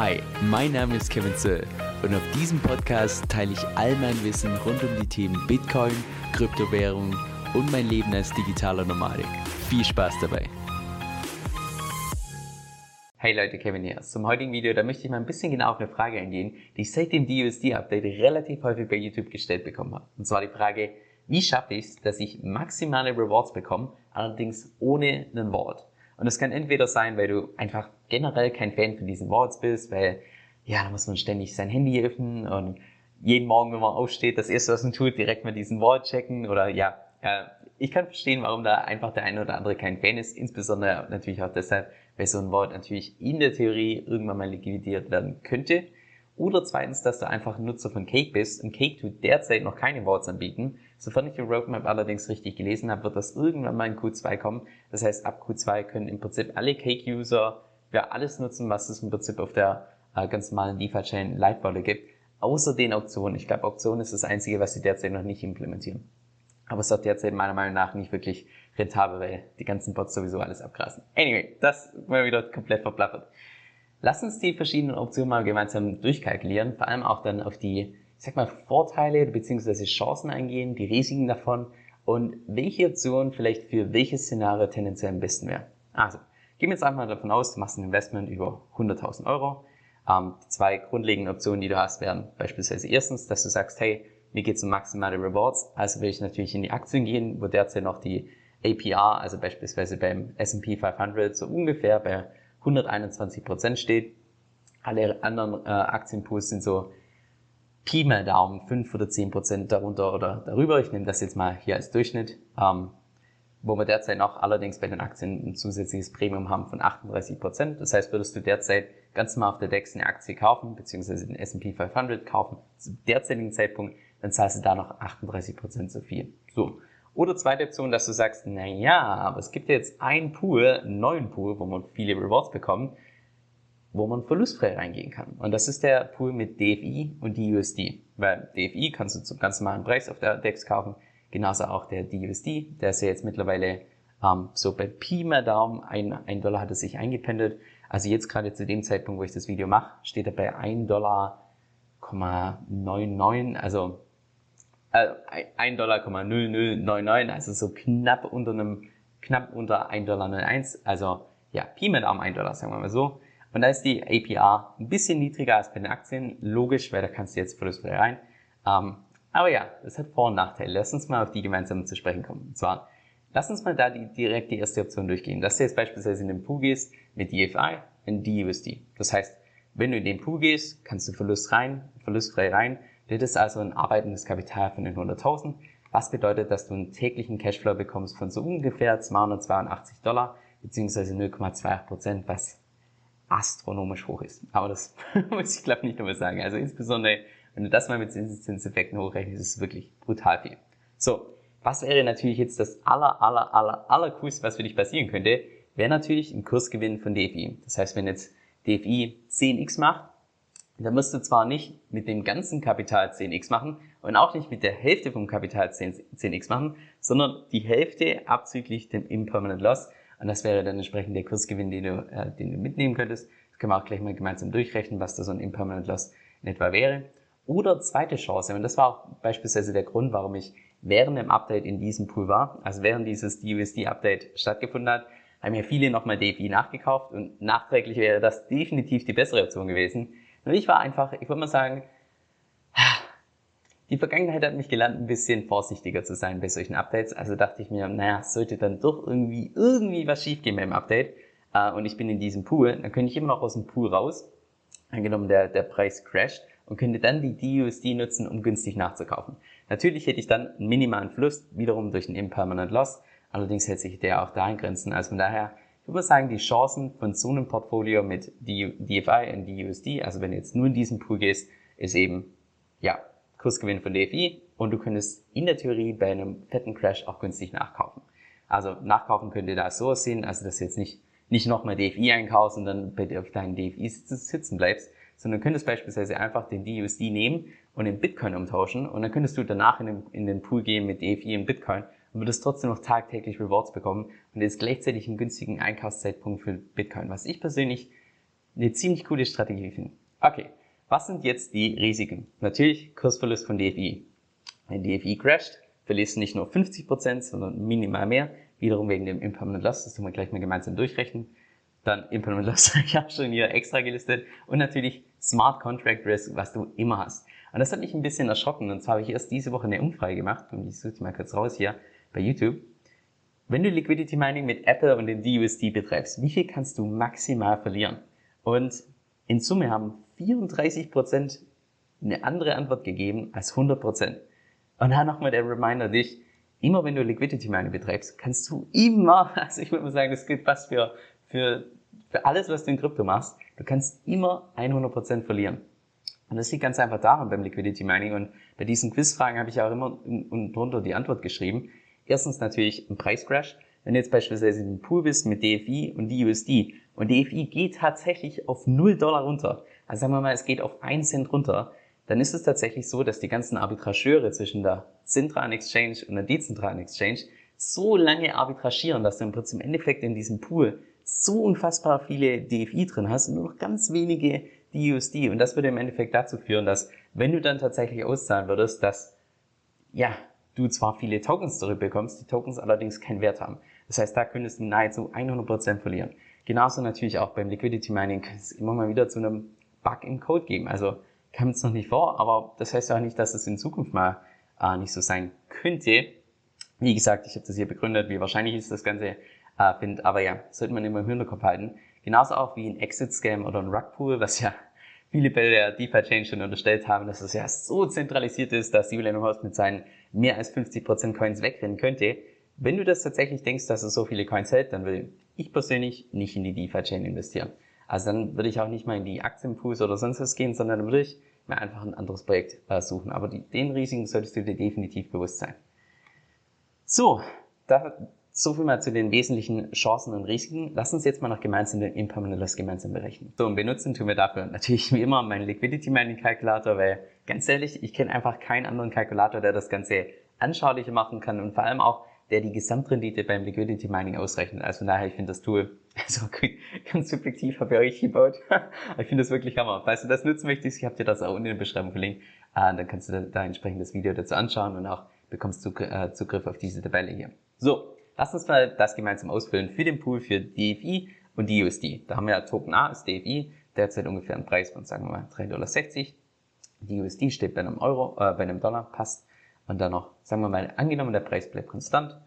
Hi, mein Name ist Kevin Zöll und auf diesem Podcast teile ich all mein Wissen rund um die Themen Bitcoin, Kryptowährung und mein Leben als digitaler Nomadik. Viel Spaß dabei! Hey Leute, Kevin hier. Zum heutigen Video, da möchte ich mal ein bisschen genau auf eine Frage eingehen, die ich seit dem DUSD-Update relativ häufig bei YouTube gestellt bekommen habe. Und zwar die Frage, wie schaffe ich es, dass ich maximale Rewards bekomme, allerdings ohne einen Wort? Und das kann entweder sein, weil du einfach generell kein Fan von diesen Walls bist, weil ja, da muss man ständig sein Handy öffnen und jeden Morgen, wenn man aufsteht, das erste, was man tut, direkt mal diesen Wall checken oder ja, äh, ich kann verstehen, warum da einfach der eine oder andere kein Fan ist, insbesondere natürlich auch deshalb, weil so ein Wort natürlich in der Theorie irgendwann mal liquidiert werden könnte. Oder zweitens, dass du einfach ein Nutzer von Cake bist und Cake tut derzeit noch keine Vaults anbieten. Sofern ich die Roadmap allerdings richtig gelesen habe, wird das irgendwann mal in Q2 kommen. Das heißt, ab Q2 können im Prinzip alle Cake-User ja alles nutzen, was es im Prinzip auf der äh, ganz normalen DeFi-Chain Lightwallet gibt. Außer den Auktionen. Ich glaube, Auktionen ist das Einzige, was sie derzeit noch nicht implementieren. Aber es ist auch derzeit meiner Meinung nach nicht wirklich rentabel, weil die ganzen Bots sowieso alles abgrasen. Anyway, das mal wieder komplett verplappert. Lass uns die verschiedenen Optionen mal gemeinsam durchkalkulieren, vor allem auch dann auf die, ich sag mal, Vorteile bzw. Chancen eingehen, die Risiken davon und welche Option vielleicht für welches Szenario tendenziell am besten wäre. Also, gehen wir jetzt einfach mal davon aus, du machst ein Investment über 100.000 Euro. Ähm, die zwei grundlegenden Optionen, die du hast, wären beispielsweise erstens, dass du sagst, hey, mir geht es um maximale Rewards, also will ich natürlich in die Aktien gehen, wo derzeit noch die APR, also beispielsweise beim S&P 500 so ungefähr bei 121 Prozent steht. Alle anderen äh, Aktienpools sind so Pi mal Daumen 5 oder 10 Prozent darunter oder darüber. Ich nehme das jetzt mal hier als Durchschnitt. Ähm, wo wir derzeit noch allerdings bei den Aktien ein zusätzliches Premium haben von 38 Prozent. Das heißt, würdest du derzeit ganz normal auf der DEX eine Aktie kaufen, beziehungsweise den S&P 500 kaufen, zum derzeitigen Zeitpunkt, dann zahlst du da noch 38 Prozent so viel. So. Oder zweite Option, dass du sagst, na ja, aber es gibt jetzt einen Pool, einen neuen Pool, wo man viele Rewards bekommt, wo man verlustfrei reingehen kann. Und das ist der Pool mit DFI und DUSD. Weil DFI kannst du zum ganz normalen Preis auf der DEX kaufen, genauso auch der DUSD, der ist ja jetzt mittlerweile ähm, so bei Pi mal Daumen, ein, ein Dollar hat er sich eingependelt. Also jetzt gerade zu dem Zeitpunkt, wo ich das Video mache, steht er bei 1 Dollar, 99, also äh, 1 Dollar, 0099, also so knapp unter einem, knapp unter 1 Dollar 01, also ja, Pi mit Arm 1 Dollar, sagen wir mal so. Und da ist die APR ein bisschen niedriger als bei den Aktien, logisch, weil da kannst du jetzt verlustfrei rein. Ähm, aber ja, das hat Vor- und Nachteile. Lass uns mal auf die gemeinsam zu sprechen kommen. Und zwar, lass uns mal da die, direkt die erste Option durchgehen. Dass du jetzt beispielsweise in den Pool gehst mit DFI und DUSD. Das heißt, wenn du in den Pool gehst, kannst du Verlust rein, verlustfrei rein, das ist also ein arbeitendes Kapital von den 100.000, was bedeutet, dass du einen täglichen Cashflow bekommst von so ungefähr 282 Dollar, beziehungsweise 0,2 Prozent, was astronomisch hoch ist. Aber das muss ich glaube nicht nochmal sagen. Also insbesondere, wenn du das mal mit Zinseszinseffekten hochrechnest, ist es wirklich brutal viel. So, was wäre natürlich jetzt das aller, aller, aller, aller coolste, was für dich passieren könnte, wäre natürlich ein Kursgewinn von DFI. Das heißt, wenn jetzt DFI 10x macht, da musst du zwar nicht mit dem ganzen Kapital 10x machen und auch nicht mit der Hälfte vom Kapital 10, x machen, sondern die Hälfte abzüglich dem Impermanent Loss. Und das wäre dann entsprechend der Kursgewinn, den du, äh, den du mitnehmen könntest. Das können wir auch gleich mal gemeinsam durchrechnen, was da so ein Impermanent Loss in etwa wäre. Oder zweite Chance, und das war auch beispielsweise der Grund, warum ich während dem Update in diesem Pool war, also während dieses DUSD-Update stattgefunden hat, haben ja viele nochmal DFI nachgekauft und nachträglich wäre das definitiv die bessere Option gewesen, und ich war einfach, ich würde mal sagen, die Vergangenheit hat mich gelernt, ein bisschen vorsichtiger zu sein bei solchen Updates. Also dachte ich mir, naja, sollte dann doch irgendwie, irgendwie was schiefgehen beim Update äh, und ich bin in diesem Pool, dann könnte ich immer noch aus dem Pool raus, angenommen der, der Preis crasht und könnte dann die DUSD nutzen, um günstig nachzukaufen. Natürlich hätte ich dann einen minimalen Verlust, wiederum durch einen Impermanent Loss, allerdings hätte sich der auch da in Grenzen. Also von daher ich würde sagen, die Chancen von so einem Portfolio mit DFI und DUSD, also wenn du jetzt nur in diesen Pool gehst, ist eben, ja, Kursgewinn von DFI und du könntest in der Theorie bei einem fetten Crash auch günstig nachkaufen. Also nachkaufen könnte da so aussehen, also dass du jetzt nicht, nicht nochmal DFI einkaufst und dann bei deinen DFI sitzen bleibst, sondern könntest beispielsweise einfach den DUSD nehmen und in Bitcoin umtauschen und dann könntest du danach in den, in den Pool gehen mit DFI und Bitcoin und würdest trotzdem noch tagtäglich Rewards bekommen und jetzt gleichzeitig einen günstigen Einkaufszeitpunkt für Bitcoin, was ich persönlich eine ziemlich coole Strategie finden. Okay, was sind jetzt die Risiken? Natürlich Kursverlust von DFI. Wenn DFI crasht, verlierst du nicht nur 50%, sondern minimal mehr. Wiederum wegen dem Impermanent Loss, das tun wir gleich mal gemeinsam durchrechnen. Dann Impermanent Loss habe ich auch schon hier extra gelistet. Und natürlich Smart Contract Risk, was du immer hast. Und das hat mich ein bisschen erschrocken. Und zwar habe ich erst diese Woche eine Umfrage gemacht. Und ich suche die mal kurz raus hier bei YouTube. Wenn du Liquidity Mining mit Apple und den DUSD betreibst, wie viel kannst du maximal verlieren? Und in Summe haben 34% eine andere Antwort gegeben als 100%. Und dann nochmal der Reminder dich, immer wenn du Liquidity Mining betreibst, kannst du immer, also ich würde mal sagen, das gilt fast für, für, für alles, was du in Krypto machst, du kannst immer 100% verlieren. Und das liegt ganz einfach daran beim Liquidity Mining. Und bei diesen Quizfragen habe ich auch immer unten drunter die Antwort geschrieben. Erstens natürlich ein Preiscrash. Wenn du jetzt beispielsweise in einem Pool bist mit DFI und DUSD und DFI geht tatsächlich auf 0 Dollar runter, also sagen wir mal, es geht auf 1 Cent runter, dann ist es tatsächlich so, dass die ganzen Arbitrageure zwischen der zentralen Exchange und der dezentralen Exchange so lange arbitragieren, dass du im Prinzip im Endeffekt in diesem Pool so unfassbar viele DFI drin hast und nur noch ganz wenige DUSD. Und das würde im Endeffekt dazu führen, dass wenn du dann tatsächlich auszahlen würdest, dass ja, du zwar viele Tokens zurückbekommst, die Tokens allerdings keinen Wert haben. Das heißt, da könntest du nahezu 100% verlieren. Genauso natürlich auch beim Liquidity Mining kann es immer mal wieder zu einem Bug im Code geben. Also kam es noch nicht vor, aber das heißt ja auch nicht, dass es in Zukunft mal äh, nicht so sein könnte. Wie gesagt, ich habe das hier begründet, wie wahrscheinlich ist das Ganze, äh, find, aber ja, sollte man immer im Hinterkopf halten. Genauso auch wie ein Exit-Scam oder ein Rugpool, was ja viele bei der DeFi-Chain schon unterstellt haben, dass es ja so zentralisiert ist, dass Julian Host mit seinen mehr als 50% Coins wegrennen könnte. Wenn du das tatsächlich denkst, dass es so viele Coins hält, dann will ich persönlich nicht in die DeFi-Chain investieren. Also dann würde ich auch nicht mal in die Aktienpools oder sonst was gehen, sondern dann würde ich mir einfach ein anderes Projekt äh, suchen. Aber die, den Risiken solltest du dir definitiv bewusst sein. So, da, so viel mal zu den wesentlichen Chancen und Risiken. Lass uns jetzt mal noch gemeinsam den Impermanent Loss gemeinsam berechnen. So, und benutzen tun wir dafür natürlich wie immer meinen Liquidity Mining Kalkulator, weil ganz ehrlich, ich kenne einfach keinen anderen Kalkulator, der das Ganze anschaulicher machen kann und vor allem auch, der die Gesamtrendite beim Liquidity Mining ausrechnet. Also daher, ich finde das Tool, also ganz subjektiv habe ich euch gebaut. ich finde das wirklich hammer. Falls du das nutzen möchtest, ich habe dir das auch unten in der Beschreibung verlinkt, äh, dann kannst du da entsprechend das Video dazu anschauen und auch bekommst äh, Zugriff auf diese Tabelle hier. So, lass uns mal das gemeinsam ausfüllen für den Pool für DFI und DUSD. Da haben wir ja Token A ist DFI, derzeit ungefähr einen Preis von, sagen wir mal, 3,60 Dollar. DUSD steht bei einem Euro, äh, bei einem Dollar, passt und dann noch, sagen wir mal, angenommen, der Preis bleibt konstant,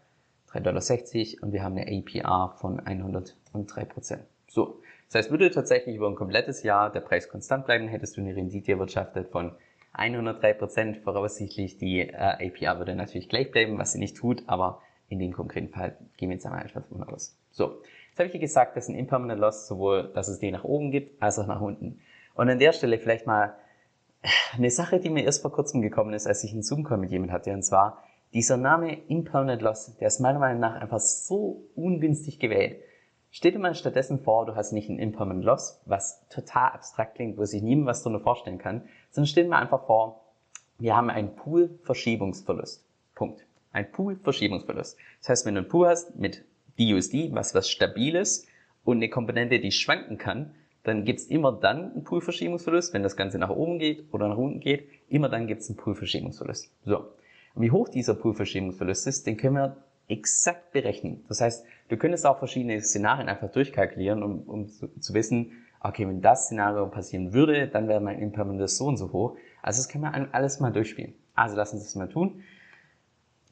3,60 Dollar und wir haben eine APR von 103%. So, das heißt, würde tatsächlich über ein komplettes Jahr der Preis konstant bleiben, hättest du eine Rendite erwirtschaftet von 103%. Voraussichtlich die äh, APR würde natürlich gleich bleiben, was sie nicht tut, aber in dem konkreten Fall gehen wir jetzt einmal einfach davon aus. So, jetzt habe ich dir gesagt, dass ein Impermanent Loss sowohl, dass es den nach oben gibt, als auch nach unten. Und an der Stelle vielleicht mal eine Sache, die mir erst vor kurzem gekommen ist, als ich einen Zoom-Call mit jemand hatte, und zwar dieser Name Impermanent Loss, der ist meiner Meinung nach einfach so ungünstig gewählt. Stell dir mal stattdessen vor, du hast nicht einen Impermanent Loss, was total abstrakt klingt, wo sich niemand was drunter vorstellen kann, sondern stell dir mal einfach vor, wir haben einen Pool-Verschiebungsverlust. Punkt. Ein Pool-Verschiebungsverlust. Das heißt, wenn du einen Pool hast mit BUSD, was was Stabiles und eine Komponente, die schwanken kann, dann gibt's immer dann einen Poolverschiebungsverlust, wenn das Ganze nach oben geht oder nach unten geht, immer dann gibt's einen Poolverschiebungsverlust. So. Und wie hoch dieser Poolverschiebungsverlust ist, den können wir exakt berechnen. Das heißt, du könntest auch verschiedene Szenarien einfach durchkalkulieren, um, um zu, zu wissen, okay, wenn das Szenario passieren würde, dann wäre mein Impermanent so und so hoch. Also das kann man alles mal durchspielen. Also lass uns das mal tun.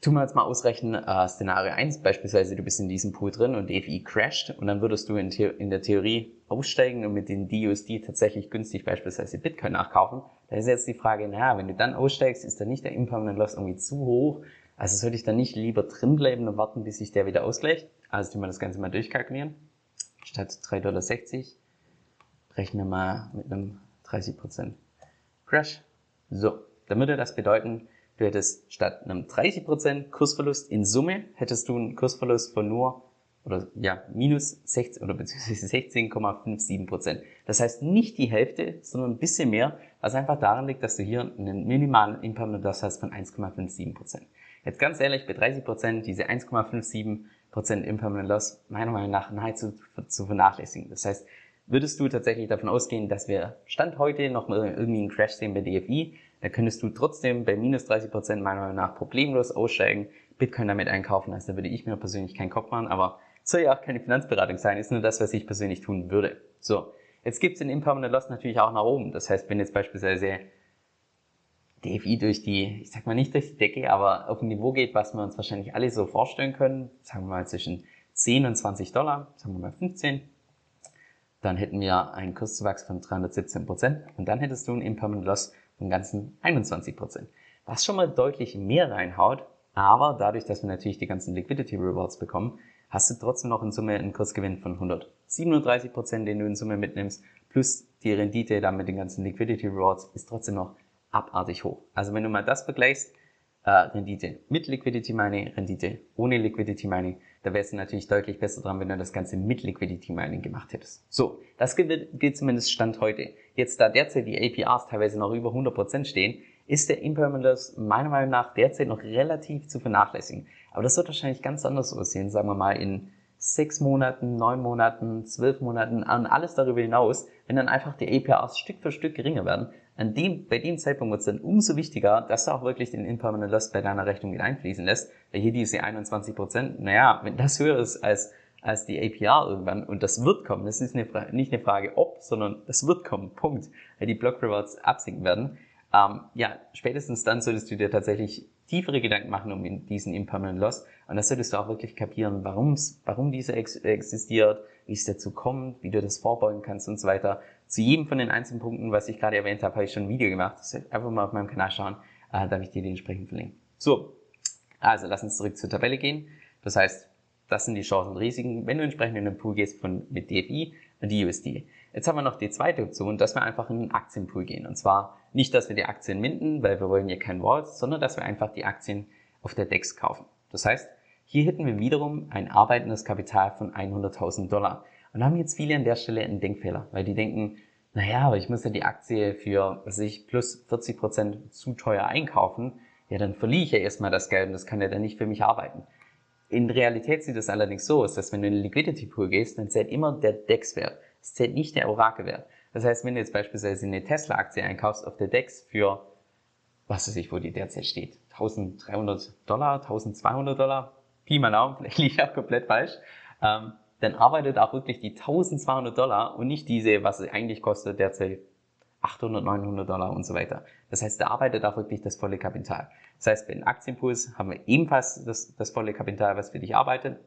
Tun wir jetzt mal ausrechnen, äh, Szenario 1, beispielsweise du bist in diesem Pool drin und DFI crasht und dann würdest du in, The in der Theorie aussteigen und mit den DUSD tatsächlich günstig beispielsweise Bitcoin nachkaufen. Da ist jetzt die Frage, naja, wenn du dann aussteigst, ist dann nicht der Impermanent Loss irgendwie zu hoch? Also sollte ich dann nicht lieber drin bleiben und warten, bis sich der wieder ausgleicht? Also tun wir das Ganze mal durchkalkulieren. Statt 3,60 Dollar rechnen wir mal mit einem 30% Crash. So, dann würde das bedeuten, Du hättest statt einem 30% Kursverlust in Summe, hättest du einen Kursverlust von nur, oder ja, minus 16, oder beziehungsweise 16,57%. Das heißt nicht die Hälfte, sondern ein bisschen mehr, was einfach daran liegt, dass du hier einen minimalen Impermanent Loss hast von 1,57%. Jetzt ganz ehrlich, bei 30% diese 1,57% Impermanent Loss meiner Meinung nach nahezu zu vernachlässigen. Das heißt, würdest du tatsächlich davon ausgehen, dass wir Stand heute noch mal irgendwie einen Crash sehen bei DFI, dann könntest du trotzdem bei minus 30 Prozent meiner Meinung nach problemlos aussteigen, Bitcoin damit einkaufen. Also da würde ich mir persönlich keinen Kopf machen, aber soll ja auch keine Finanzberatung sein, ist nur das, was ich persönlich tun würde. So, jetzt gibt es den Impermanent Loss natürlich auch nach oben. Das heißt, wenn jetzt beispielsweise DFI durch die, ich sag mal nicht durch die Decke, aber auf ein Niveau geht, was wir uns wahrscheinlich alle so vorstellen können, sagen wir mal zwischen 10 und 20 Dollar, sagen wir mal 15, dann hätten wir einen Kurszuwachs von 317 Prozent und dann hättest du einen Impermanent Loss von ganzen 21 Prozent. Was schon mal deutlich mehr reinhaut, aber dadurch, dass wir natürlich die ganzen Liquidity Rewards bekommen, hast du trotzdem noch in Summe einen Kursgewinn von 137 Prozent, den du in Summe mitnimmst, plus die Rendite dann mit den ganzen Liquidity Rewards ist trotzdem noch abartig hoch. Also wenn du mal das vergleichst, äh, Rendite mit Liquidity Mining, Rendite ohne Liquidity Mining, da wärst du natürlich deutlich besser dran, wenn du das Ganze mit Liquidity Mining gemacht hättest. So, das gilt, zumindest Stand heute. Jetzt, da derzeit die APRs teilweise noch über 100% stehen, ist der Impermanence meiner Meinung nach derzeit noch relativ zu vernachlässigen. Aber das wird wahrscheinlich ganz anders aussehen, sagen wir mal in sechs Monaten, neun Monaten, zwölf Monaten und alles darüber hinaus, wenn dann einfach die APRs Stück für Stück geringer werden, an dem, bei dem Zeitpunkt wird es dann umso wichtiger, dass du auch wirklich den Impermanent Loss bei deiner Rechnung mit einfließen lässt, weil hier diese 21 Prozent, naja, wenn das höher ist als, als die APR irgendwann, und das wird kommen, das ist eine, nicht eine Frage ob, sondern das wird kommen, Punkt, weil die Block Rewards absinken werden, ähm, ja, spätestens dann solltest du dir tatsächlich tiefere Gedanken machen um diesen Impermanent Loss. Und das solltest du auch wirklich kapieren, warum's, warum dieser ex existiert, wie es dazu kommt, wie du das vorbeugen kannst und so weiter. Zu jedem von den einzelnen Punkten, was ich gerade erwähnt habe, habe ich schon ein Video gemacht. Einfach mal auf meinem Kanal schauen, äh, darf ich dir den entsprechend verlinken. So, also lass uns zurück zur Tabelle gehen. Das heißt, das sind die Chancen und Risiken, wenn du entsprechend in den Pool gehst von, mit DFI und USD. Jetzt haben wir noch die zweite Option, dass wir einfach in einen Aktienpool gehen. Und zwar nicht, dass wir die Aktien minden, weil wir wollen ja kein Walls, sondern dass wir einfach die Aktien auf der DEX kaufen. Das heißt, hier hätten wir wiederum ein arbeitendes Kapital von 100.000 Dollar. Und haben jetzt viele an der Stelle einen Denkfehler, weil die denken, naja, aber ich muss ja die Aktie für, was ich, plus 40 Prozent zu teuer einkaufen. Ja, dann verliere ich ja erstmal das Geld und das kann ja dann nicht für mich arbeiten. In Realität sieht es allerdings so aus, dass wenn du in den Liquidity Pool gehst, dann zählt immer der DEX-Wert. Es zählt nicht der Oracle-Wert. Das heißt, wenn du jetzt beispielsweise eine Tesla-Aktie einkaufst auf der DEX für, was weiß ich, wo die derzeit steht, 1300 Dollar, 1200 Dollar, Pi mal Daumen, vielleicht liege ich auch komplett falsch, ähm, dann arbeitet auch wirklich die 1200 Dollar und nicht diese, was es eigentlich kostet, derzeit 800, 900 Dollar und so weiter. Das heißt, da arbeitet auch wirklich das volle Kapital. Das heißt, bei den Aktienpuls haben wir ebenfalls das, das volle Kapital, was für dich arbeitet.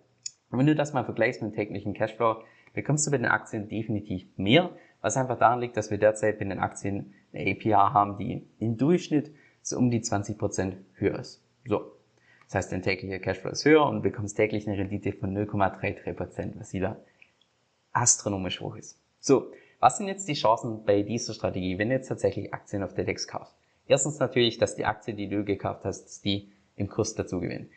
Und wenn du das mal vergleichst mit dem täglichen Cashflow, bekommst du bei den Aktien definitiv mehr, was einfach daran liegt, dass wir derzeit bei den Aktien eine APR haben, die im Durchschnitt so um die 20 Prozent höher ist. So. Das heißt, dein täglicher Cashflow ist höher und du bekommst täglich eine Rendite von 0,33%, Prozent, was wieder astronomisch hoch ist. So. Was sind jetzt die Chancen bei dieser Strategie, wenn du jetzt tatsächlich Aktien auf der DEX kaufst? Erstens natürlich, dass die Aktie, die du gekauft hast, die im Kurs dazu gewinnen.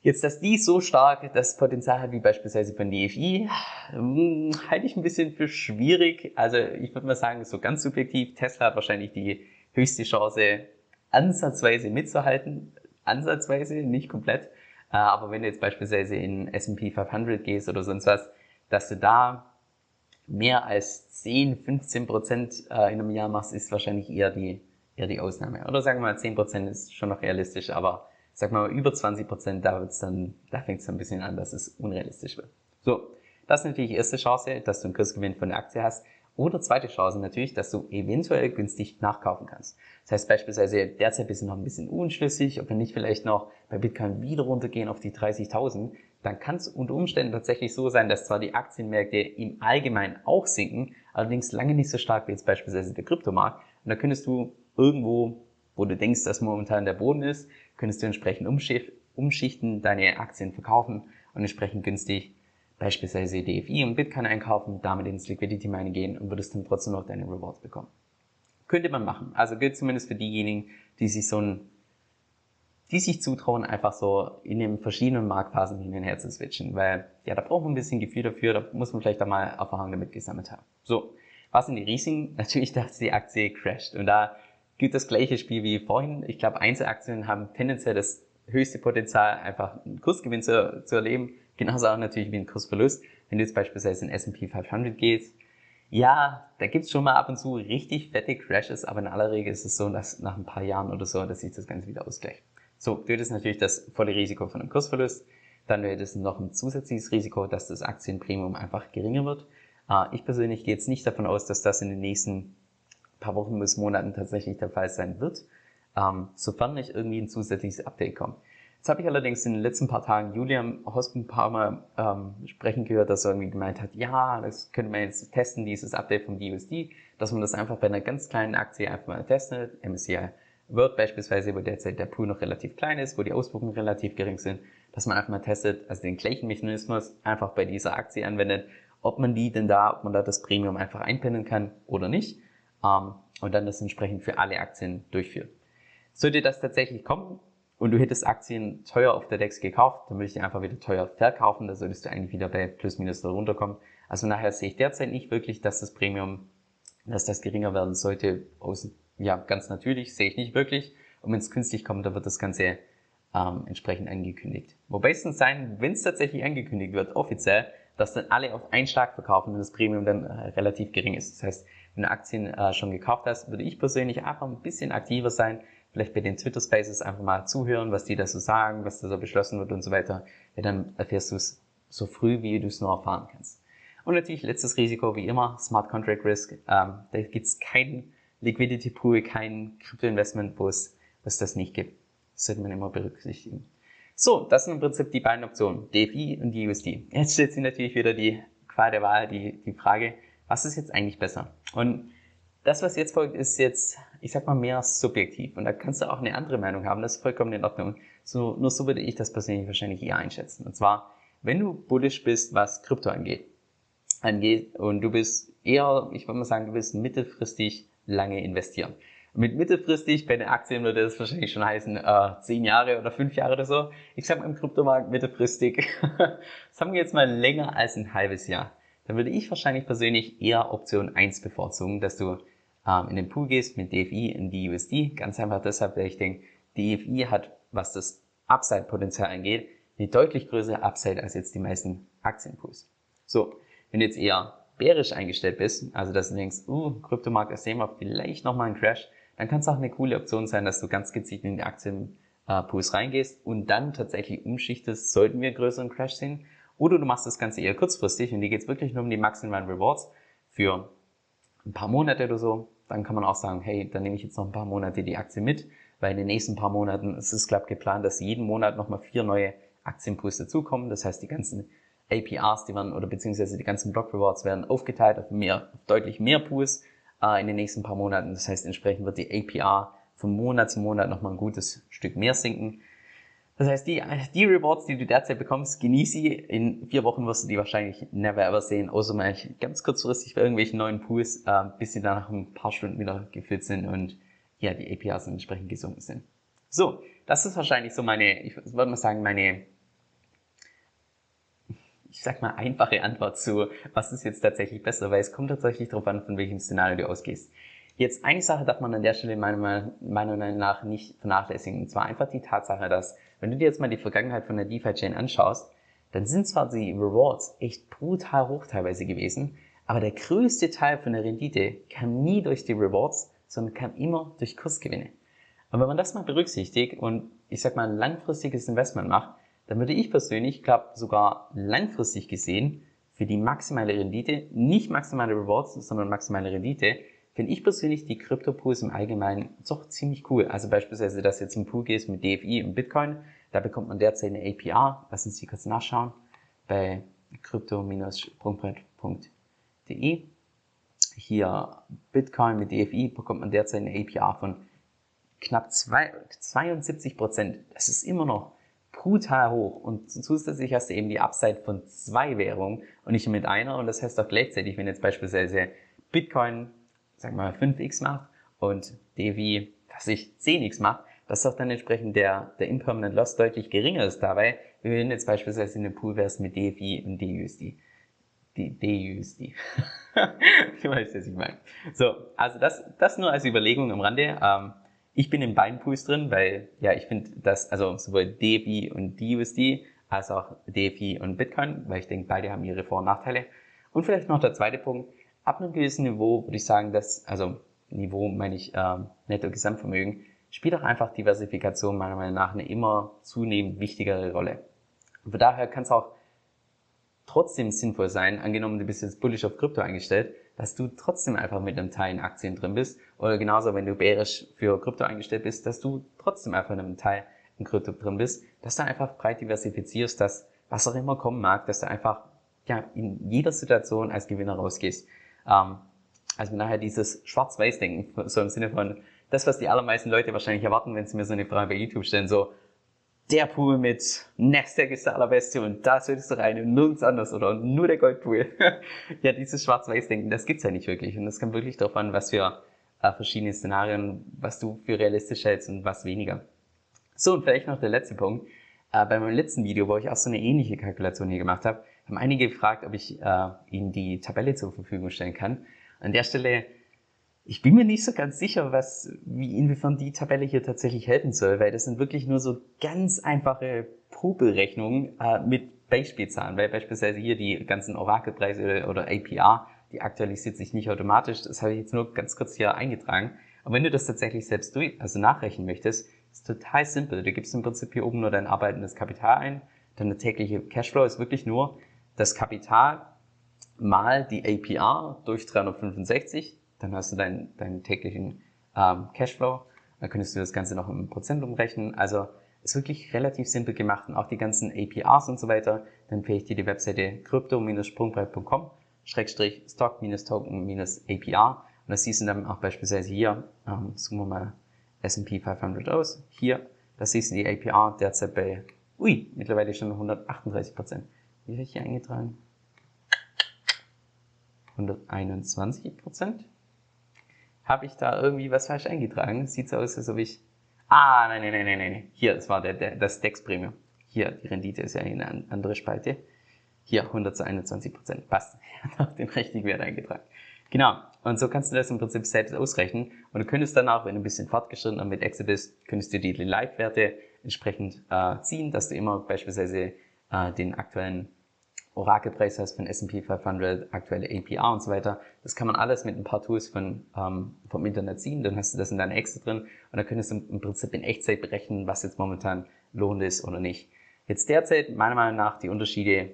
Jetzt, dass die so stark das Potenzial hat wie beispielsweise von DFI, hm, halte ich ein bisschen für schwierig. Also ich würde mal sagen, so ganz subjektiv, Tesla hat wahrscheinlich die höchste Chance, ansatzweise mitzuhalten. Ansatzweise, nicht komplett. Äh, aber wenn du jetzt beispielsweise in S&P 500 gehst oder sonst was, dass du da mehr als 10, 15 Prozent äh, in einem Jahr machst, ist wahrscheinlich eher die, eher die Ausnahme. Oder sagen wir mal 10 Prozent ist schon noch realistisch, aber sag mal über 20 Prozent, da wird's dann, da fängt es dann ein bisschen an, dass es unrealistisch wird. So, das ist natürlich die erste Chance, dass du einen Kursgewinn von der Aktie hast. Oder zweite Chance natürlich, dass du eventuell günstig nachkaufen kannst. Das heißt beispielsweise, derzeit bist du noch ein bisschen unschlüssig, ob wir nicht vielleicht noch bei Bitcoin wieder runtergehen auf die 30.000, dann kann es unter Umständen tatsächlich so sein, dass zwar die Aktienmärkte im Allgemeinen auch sinken, allerdings lange nicht so stark wie jetzt beispielsweise der Kryptomarkt. Und da könntest du irgendwo, wo du denkst, dass momentan der Boden ist, könntest du entsprechend umschichten, deine Aktien verkaufen und entsprechend günstig beispielsweise DFI und Bitcoin einkaufen, damit ins Liquidity Mining gehen und würdest dann trotzdem noch deine Rewards bekommen. Könnte man machen. Also gilt zumindest für diejenigen, die sich so ein, die sich zutrauen, einfach so in den verschiedenen Marktphasen hin und her zu switchen, weil, ja, da braucht man ein bisschen Gefühl dafür, da muss man vielleicht auch mal Erfahrung damit gesammelt haben. So. Was sind die Risiken? Natürlich, dass die Aktie crasht. Und da gilt das gleiche Spiel wie vorhin. Ich glaube, Einzelaktien haben tendenziell das höchste Potenzial, einfach einen Kursgewinn zu, zu erleben. Genauso auch natürlich wie ein Kursverlust. Wenn du jetzt beispielsweise in S&P 500 gehst, Ja, da gibt's schon mal ab und zu richtig fette Crashes, aber in aller Regel ist es so, dass nach ein paar Jahren oder so, dass sich das Ganze wieder ausgleicht. So, du hättest natürlich das volle Risiko von einem Kursverlust, dann du hättest noch ein zusätzliches Risiko, dass das Aktienpremium einfach geringer wird. Äh, ich persönlich gehe jetzt nicht davon aus, dass das in den nächsten paar Wochen bis Monaten tatsächlich der Fall sein wird, ähm, sofern nicht irgendwie ein zusätzliches Update kommt. Jetzt habe ich allerdings in den letzten paar Tagen Julian Hosp ein paar Mal ähm, sprechen gehört, dass er irgendwie gemeint hat, ja, das könnte man jetzt testen, dieses Update vom DUSD, dass man das einfach bei einer ganz kleinen Aktie einfach mal testet, MSCI World beispielsweise, wo derzeit der Pool noch relativ klein ist, wo die Auswirkungen relativ gering sind, dass man einfach mal testet, also den gleichen Mechanismus einfach bei dieser Aktie anwendet, ob man die denn da, ob man da das Premium einfach einpinnen kann oder nicht, ähm, und dann das entsprechend für alle Aktien durchführt. Sollte das tatsächlich kommen, und du hättest Aktien teuer auf der DEX gekauft, dann würde ich die einfach wieder teuer verkaufen, da solltest du eigentlich wieder bei plus minus runterkommen. Also nachher sehe ich derzeit nicht wirklich, dass das Premium, dass das geringer werden sollte. Ja, ganz natürlich, sehe ich nicht wirklich. Und wenn es künstlich kommt, dann wird das Ganze ähm, entsprechend angekündigt. Wobei es dann sein, wenn es tatsächlich angekündigt wird, offiziell, dass dann alle auf einen Schlag verkaufen und das Premium dann äh, relativ gering ist. Das heißt, wenn du Aktien äh, schon gekauft hast, würde ich persönlich einfach ein bisschen aktiver sein, vielleicht bei den Twitter Spaces einfach mal zuhören, was die da so sagen, was da so beschlossen wird und so weiter. Ja, dann erfährst du es so früh, wie du es nur erfahren kannst. Und natürlich letztes Risiko, wie immer, Smart Contract Risk. Ähm, da gibt es kein Liquidity Pool, kein Krypto-Investment, wo es, das nicht gibt. Das sollte man immer berücksichtigen. So, das sind im Prinzip die beiden Optionen, DFI und die USD. Jetzt stellt sich natürlich wieder die Qual der Wahl, die, die Frage, was ist jetzt eigentlich besser? Und das, was jetzt folgt, ist jetzt, ich sag mal, mehr subjektiv. Und da kannst du auch eine andere Meinung haben. Das ist vollkommen in Ordnung. So, nur so würde ich das persönlich wahrscheinlich eher einschätzen. Und zwar, wenn du bullish bist, was Krypto angeht, angeht und du bist eher, ich würde mal sagen, du bist mittelfristig lange investieren. Mit mittelfristig bei den Aktien würde das wahrscheinlich schon heißen, äh, zehn Jahre oder fünf Jahre oder so. Ich sag mal im Kryptomarkt mittelfristig. Sagen wir jetzt mal länger als ein halbes Jahr. Dann würde ich wahrscheinlich persönlich eher Option 1 bevorzugen, dass du ähm, in den Pool gehst mit DFI in die USD. Ganz einfach deshalb, weil ich denke, DFI hat, was das Upside-Potenzial angeht, eine deutlich größere Upside als jetzt die meisten Aktienpools. So, wenn du jetzt eher bärisch eingestellt bist, also dass du denkst, uh, Kryptomarkt, sehen wir vielleicht nochmal einen Crash, dann kann es auch eine coole Option sein, dass du ganz gezielt in die Aktienpools reingehst und dann tatsächlich umschichtest, sollten wir einen größeren Crash sehen. Oder du machst das Ganze eher kurzfristig und dir geht es wirklich nur um die maximalen Rewards für ein paar Monate oder so, dann kann man auch sagen, hey, dann nehme ich jetzt noch ein paar Monate die Aktie mit, weil in den nächsten paar Monaten es ist glaube geplant, dass jeden Monat nochmal vier neue Aktienpools dazukommen. Das heißt, die ganzen APRs, die werden, oder beziehungsweise die ganzen Block Rewards werden aufgeteilt auf mehr, auf deutlich mehr Pools äh, in den nächsten paar Monaten. Das heißt, entsprechend wird die APR von Monat zu Monat nochmal ein gutes Stück mehr sinken. Das heißt, die, die Rewards, die du derzeit bekommst, genieß sie. In vier Wochen wirst du die wahrscheinlich never ever sehen, außer mal ganz kurzfristig bei irgendwelchen neuen Pools, äh, bis sie dann nach ein paar Stunden wieder gefüllt sind und ja, die APRs entsprechend gesunken sind. So, das ist wahrscheinlich so meine, ich würde mal sagen, meine, ich sag mal, einfache Antwort zu, was ist jetzt tatsächlich besser, weil es kommt tatsächlich darauf an, von welchem Szenario du ausgehst. Jetzt eine Sache darf man an der Stelle meiner Meinung nach nicht vernachlässigen, und zwar einfach die Tatsache, dass wenn du dir jetzt mal die Vergangenheit von der DeFi-Chain anschaust, dann sind zwar die Rewards echt brutal hoch teilweise gewesen, aber der größte Teil von der Rendite kam nie durch die Rewards, sondern kam immer durch Kursgewinne. Und wenn man das mal berücksichtigt und ich sag mal ein langfristiges Investment macht, dann würde ich persönlich, glaube sogar langfristig gesehen, für die maximale Rendite, nicht maximale Rewards, sondern maximale Rendite, finde ich persönlich die Krypto-Pools im Allgemeinen doch ziemlich cool. Also beispielsweise, dass jetzt ein Pool gehst mit DFI und Bitcoin, da bekommt man derzeit eine APR. Lass uns die kurz nachschauen bei crypto-sprungbrett.de. Hier Bitcoin mit DFI bekommt man derzeit eine APR von knapp 72 Prozent. Das ist immer noch brutal hoch. Und zusätzlich hast du eben die Upside von zwei Währungen und nicht mit einer. Und das heißt auch gleichzeitig, wenn jetzt beispielsweise Bitcoin sag mal, 5x macht und DV, was ich 10x macht, dass doch dann entsprechend der, der Impermanent Loss deutlich geringer ist dabei, wie wenn jetzt beispielsweise in dem Pool wärst mit DFI und DUSD. DUSD. du weißt, was ich meine. So, also das, das nur als Überlegung am Rande. Ähm, ich bin in beiden Pools drin, weil, ja, ich finde, dass, also sowohl DFI und DUSD als auch DFI und Bitcoin, weil ich denke, beide haben ihre Vor- und Nachteile. Und vielleicht noch der zweite Punkt, ab einem gewissen Niveau würde ich sagen, dass, also Niveau meine ich äh, netto Gesamtvermögen, spielt auch einfach Diversifikation meiner Meinung nach eine immer zunehmend wichtigere Rolle. Und von daher kann es auch trotzdem sinnvoll sein, angenommen du bist jetzt bullish auf Krypto eingestellt, dass du trotzdem einfach mit einem Teil in Aktien drin bist. Oder genauso, wenn du bärisch für Krypto eingestellt bist, dass du trotzdem einfach in einem Teil in Krypto drin bist, dass du einfach breit diversifizierst, dass was auch immer kommen mag, dass du einfach ja, in jeder Situation als Gewinner rausgehst. Ähm, also nachher dieses Schwarz-Weiß-Denken, so im Sinne von, das, was die allermeisten Leute wahrscheinlich erwarten, wenn sie mir so eine Frage bei YouTube stellen, so, der Pool mit Nasdaq ist der allerbeste und da solltest du rein und nirgends anders oder nur der Goldpool. ja, dieses Schwarz-Weiß-Denken, das gibt's ja nicht wirklich und das kommt wirklich darauf an, was für äh, verschiedene Szenarien, was du für realistisch hältst und was weniger. So, und vielleicht noch der letzte Punkt. Äh, bei meinem letzten Video, wo ich auch so eine ähnliche Kalkulation hier gemacht habe, haben einige gefragt, ob ich äh, Ihnen die Tabelle zur Verfügung stellen kann. An der Stelle, ich bin mir nicht so ganz sicher, was, wie, inwiefern die Tabelle hier tatsächlich helfen soll, weil das sind wirklich nur so ganz einfache Popelrechnungen äh, mit Beispielzahlen, weil beispielsweise hier die ganzen Orakelpreise oder APR, die aktualisiert sich nicht automatisch. Das habe ich jetzt nur ganz kurz hier eingetragen. Aber wenn du das tatsächlich selbst durch, also nachrechnen möchtest, ist total simpel. Du gibst im Prinzip hier oben nur dein arbeitendes Kapital ein. Dann der tägliche Cashflow ist wirklich nur das Kapital mal die APR durch 365. Dann hast du deinen, deinen täglichen ähm, Cashflow. Dann könntest du das Ganze noch in Prozent umrechnen. Also ist wirklich relativ simpel gemacht und auch die ganzen APRs und so weiter. Dann empfehle ich dir die Webseite crypto-sprungbrett.com Schrägstrich Stock-Token-APR und das siehst du dann auch beispielsweise hier, ähm, zoomen wir mal S&P 500 aus. Hier, da siehst du die APR derzeit bei, ui, mittlerweile schon 138 Prozent. Wie habe ich hier eingetragen? 121 Prozent. Habe ich da irgendwie was falsch eingetragen? Sieht so aus, als ob ich, ah, nein, nein, nein, nein, nein. Hier, das war der, der, das Dex Premium. Hier, die Rendite ist ja eine andere Spalte. Hier 100 zu 21 Prozent. Passt. Ich habe den richtigen Wert eingetragen. Genau. Und so kannst du das im Prinzip selbst ausrechnen. Und du könntest dann auch, wenn du ein bisschen fortgeschrittener mit Excel bist, könntest du die Live-Werte entsprechend äh, ziehen, dass du immer beispielsweise äh, den aktuellen Orakelpreis hast von S&P 500, aktuelle APR und so weiter. Das kann man alles mit ein paar Tools von, ähm, vom Internet ziehen. Dann hast du das in deiner Excel drin und dann könntest du im Prinzip in Echtzeit berechnen, was jetzt momentan lohnt ist oder nicht. Jetzt derzeit meiner Meinung nach die Unterschiede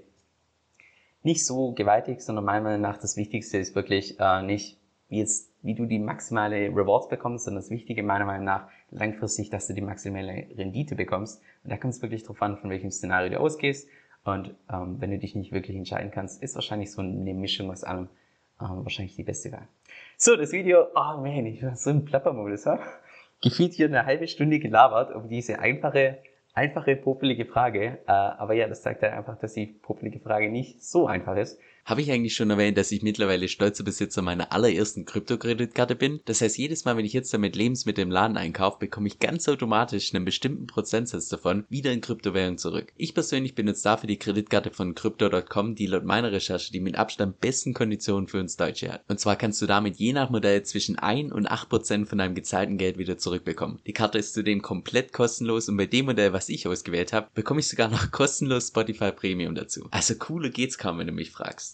nicht so gewaltig, sondern meiner Meinung nach das Wichtigste ist wirklich äh, nicht, wie jetzt, wie du die maximale Rewards bekommst, sondern das Wichtige meiner Meinung nach langfristig, dass du die maximale Rendite bekommst. Und da kommt es wirklich darauf an, von welchem Szenario du ausgehst. Und ähm, wenn du dich nicht wirklich entscheiden kannst, ist wahrscheinlich so eine Mischung aus allem ähm, wahrscheinlich die beste Wahl. So, das Video, oh man, ich war so im Plappermodus, ha? Gefühlt hier eine halbe Stunde gelabert um diese einfache einfache, popelige Frage. Äh, aber ja, das zeigt ja einfach, dass die popelige Frage nicht so einfach ist. Habe ich eigentlich schon erwähnt, dass ich mittlerweile stolzer Besitzer meiner allerersten Kryptokreditkarte bin? Das heißt, jedes Mal, wenn ich jetzt damit Lebensmittel im Laden einkaufe, bekomme ich ganz automatisch einen bestimmten Prozentsatz davon wieder in Kryptowährung zurück. Ich persönlich benutze dafür die Kreditkarte von Crypto.com, die laut meiner Recherche die mit Abstand besten Konditionen für uns Deutsche hat. Und zwar kannst du damit je nach Modell zwischen 1 und 8 Prozent von deinem gezahlten Geld wieder zurückbekommen. Die Karte ist zudem komplett kostenlos und bei dem Modell, was ich ausgewählt habe, bekomme ich sogar noch kostenlos Spotify Premium dazu. Also cooler geht's kaum, wenn du mich fragst.